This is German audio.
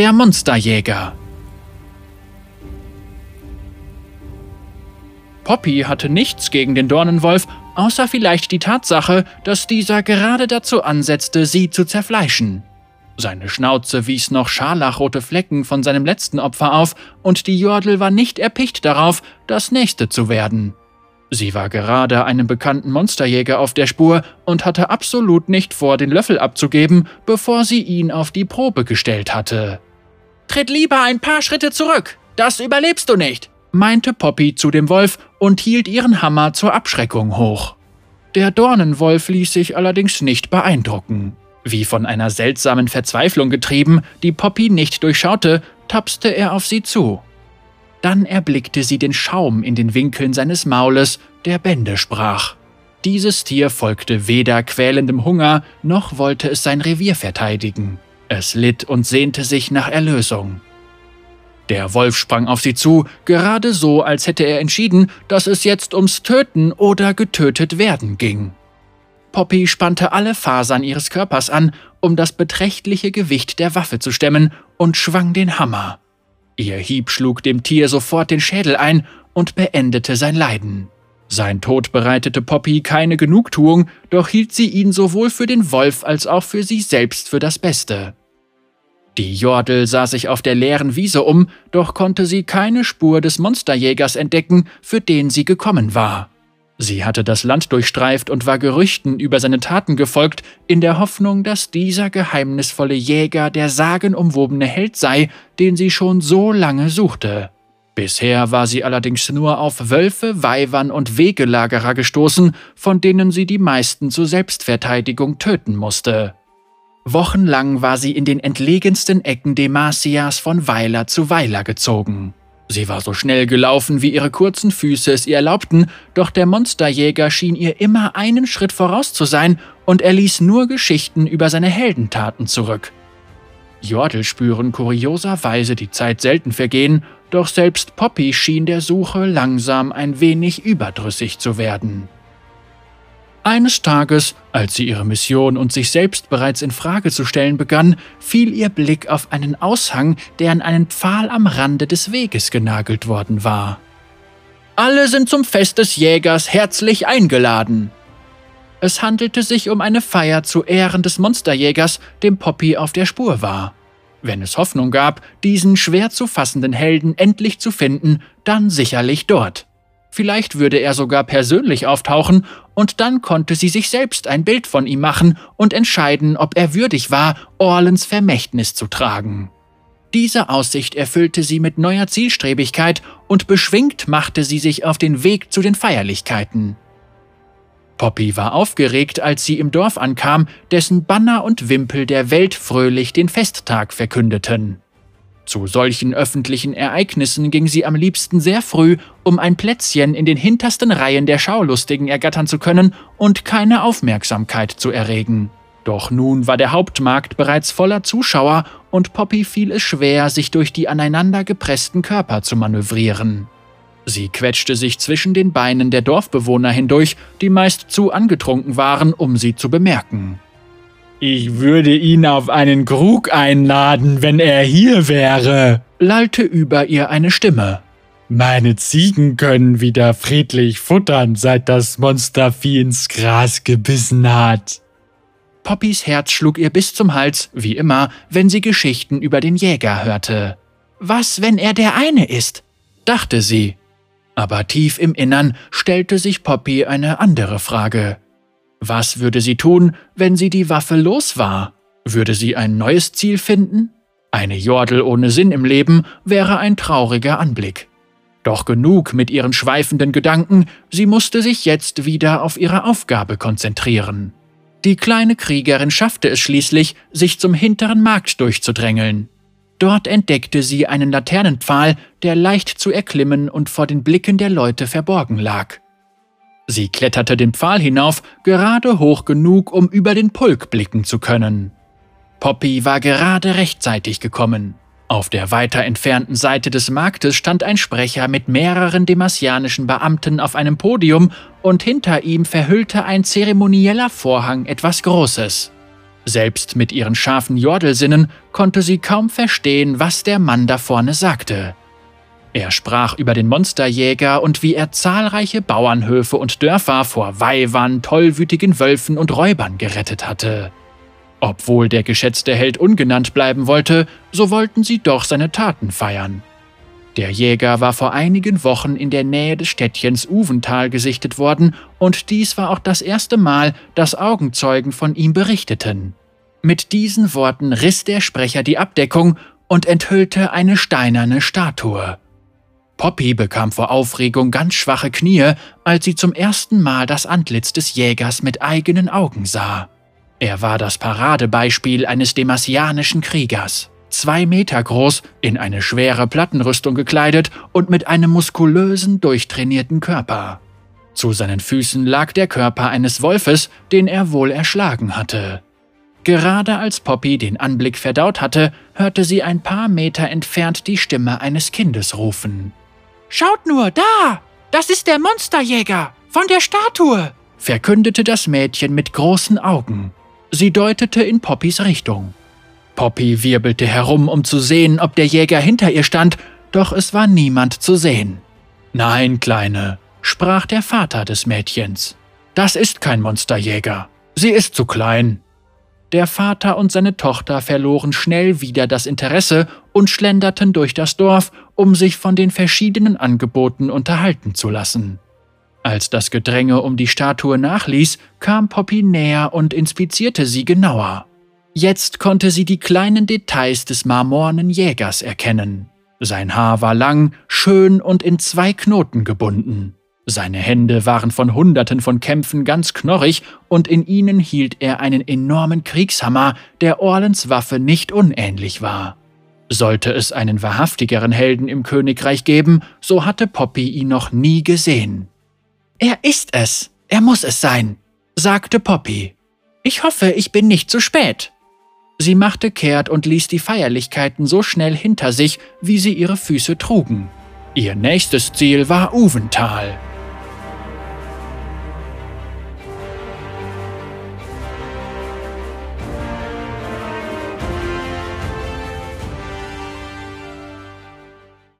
der Monsterjäger. Poppy hatte nichts gegen den Dornenwolf, außer vielleicht die Tatsache, dass dieser gerade dazu ansetzte, sie zu zerfleischen. Seine Schnauze wies noch scharlachrote Flecken von seinem letzten Opfer auf, und die Jordel war nicht erpicht darauf, das nächste zu werden. Sie war gerade einem bekannten Monsterjäger auf der Spur und hatte absolut nicht vor, den Löffel abzugeben, bevor sie ihn auf die Probe gestellt hatte. Tritt lieber ein paar Schritte zurück, das überlebst du nicht, meinte Poppy zu dem Wolf und hielt ihren Hammer zur Abschreckung hoch. Der Dornenwolf ließ sich allerdings nicht beeindrucken. Wie von einer seltsamen Verzweiflung getrieben, die Poppy nicht durchschaute, tapste er auf sie zu. Dann erblickte sie den Schaum in den Winkeln seines Maules, der Bände sprach. Dieses Tier folgte weder quälendem Hunger, noch wollte es sein Revier verteidigen. Es litt und sehnte sich nach Erlösung. Der Wolf sprang auf sie zu, gerade so, als hätte er entschieden, dass es jetzt ums Töten oder getötet werden ging. Poppy spannte alle Fasern ihres Körpers an, um das beträchtliche Gewicht der Waffe zu stemmen, und schwang den Hammer. Ihr Hieb schlug dem Tier sofort den Schädel ein und beendete sein Leiden. Sein Tod bereitete Poppy keine Genugtuung, doch hielt sie ihn sowohl für den Wolf als auch für sie selbst für das Beste. Die Jordel sah sich auf der leeren Wiese um, doch konnte sie keine Spur des Monsterjägers entdecken, für den sie gekommen war. Sie hatte das Land durchstreift und war Gerüchten über seine Taten gefolgt, in der Hoffnung, dass dieser geheimnisvolle Jäger der sagenumwobene Held sei, den sie schon so lange suchte. Bisher war sie allerdings nur auf Wölfe, Weibern und Wegelagerer gestoßen, von denen sie die meisten zur Selbstverteidigung töten musste. Wochenlang war sie in den entlegensten Ecken Demasias von Weiler zu Weiler gezogen. Sie war so schnell gelaufen, wie ihre kurzen Füße es ihr erlaubten, doch der Monsterjäger schien ihr immer einen Schritt voraus zu sein und er ließ nur Geschichten über seine Heldentaten zurück. Jordel spüren kurioserweise die Zeit selten vergehen, doch selbst Poppy schien der Suche langsam ein wenig überdrüssig zu werden. Eines Tages, als sie ihre Mission und sich selbst bereits in Frage zu stellen begann, fiel ihr Blick auf einen Aushang, der an einen Pfahl am Rande des Weges genagelt worden war. Alle sind zum Fest des Jägers herzlich eingeladen. Es handelte sich um eine Feier zu Ehren des Monsterjägers, dem Poppy auf der Spur war. Wenn es Hoffnung gab, diesen schwer zu fassenden Helden endlich zu finden, dann sicherlich dort. Vielleicht würde er sogar persönlich auftauchen, und dann konnte sie sich selbst ein Bild von ihm machen und entscheiden, ob er würdig war, Orlens Vermächtnis zu tragen. Diese Aussicht erfüllte sie mit neuer Zielstrebigkeit und beschwingt machte sie sich auf den Weg zu den Feierlichkeiten. Poppy war aufgeregt, als sie im Dorf ankam, dessen Banner und Wimpel der Welt fröhlich den Festtag verkündeten. Zu solchen öffentlichen Ereignissen ging sie am liebsten sehr früh, um ein Plätzchen in den hintersten Reihen der Schaulustigen ergattern zu können und keine Aufmerksamkeit zu erregen. Doch nun war der Hauptmarkt bereits voller Zuschauer und Poppy fiel es schwer, sich durch die aneinander gepressten Körper zu manövrieren. Sie quetschte sich zwischen den Beinen der Dorfbewohner hindurch, die meist zu angetrunken waren, um sie zu bemerken. Ich würde ihn auf einen Krug einladen, wenn er hier wäre, lallte über ihr eine Stimme. Meine Ziegen können wieder friedlich futtern, seit das Monstervieh ins Gras gebissen hat. Poppys Herz schlug ihr bis zum Hals, wie immer, wenn sie Geschichten über den Jäger hörte. Was, wenn er der eine ist? dachte sie. Aber tief im Innern stellte sich Poppy eine andere Frage. Was würde sie tun, wenn sie die Waffe los war? Würde sie ein neues Ziel finden? Eine Jordel ohne Sinn im Leben wäre ein trauriger Anblick. Doch genug mit ihren schweifenden Gedanken, sie musste sich jetzt wieder auf ihre Aufgabe konzentrieren. Die kleine Kriegerin schaffte es schließlich, sich zum hinteren Markt durchzudrängeln. Dort entdeckte sie einen Laternenpfahl, der leicht zu erklimmen und vor den Blicken der Leute verborgen lag. Sie kletterte den Pfahl hinauf, gerade hoch genug, um über den Pulk blicken zu können. Poppy war gerade rechtzeitig gekommen. Auf der weiter entfernten Seite des Marktes stand ein Sprecher mit mehreren demasianischen Beamten auf einem Podium und hinter ihm verhüllte ein zeremonieller Vorhang etwas Großes. Selbst mit ihren scharfen Jordelsinnen konnte sie kaum verstehen, was der Mann da vorne sagte. Er sprach über den Monsterjäger und wie er zahlreiche Bauernhöfe und Dörfer vor Weihwand, tollwütigen Wölfen und Räubern gerettet hatte. Obwohl der geschätzte Held ungenannt bleiben wollte, so wollten sie doch seine Taten feiern. Der Jäger war vor einigen Wochen in der Nähe des Städtchens Uvental gesichtet worden, und dies war auch das erste Mal, dass Augenzeugen von ihm berichteten. Mit diesen Worten riss der Sprecher die Abdeckung und enthüllte eine steinerne Statue. Poppy bekam vor Aufregung ganz schwache Knie, als sie zum ersten Mal das Antlitz des Jägers mit eigenen Augen sah. Er war das Paradebeispiel eines demasianischen Kriegers. Zwei Meter groß, in eine schwere Plattenrüstung gekleidet und mit einem muskulösen, durchtrainierten Körper. Zu seinen Füßen lag der Körper eines Wolfes, den er wohl erschlagen hatte. Gerade als Poppy den Anblick verdaut hatte, hörte sie ein paar Meter entfernt die Stimme eines Kindes rufen. Schaut nur, da! Das ist der Monsterjäger! Von der Statue! verkündete das Mädchen mit großen Augen. Sie deutete in Poppys Richtung. Poppy wirbelte herum, um zu sehen, ob der Jäger hinter ihr stand, doch es war niemand zu sehen. Nein, Kleine, sprach der Vater des Mädchens. Das ist kein Monsterjäger. Sie ist zu klein. Der Vater und seine Tochter verloren schnell wieder das Interesse und schlenderten durch das Dorf, um sich von den verschiedenen Angeboten unterhalten zu lassen. Als das Gedränge um die Statue nachließ, kam Poppy näher und inspizierte sie genauer. Jetzt konnte sie die kleinen Details des marmornen Jägers erkennen. Sein Haar war lang, schön und in zwei Knoten gebunden. Seine Hände waren von Hunderten von Kämpfen ganz knorrig und in ihnen hielt er einen enormen Kriegshammer, der Orlens Waffe nicht unähnlich war. Sollte es einen wahrhaftigeren Helden im Königreich geben, so hatte Poppy ihn noch nie gesehen. Er ist es, er muss es sein, sagte Poppy. Ich hoffe, ich bin nicht zu spät. Sie machte kehrt und ließ die Feierlichkeiten so schnell hinter sich, wie sie ihre Füße trugen. Ihr nächstes Ziel war Uvental.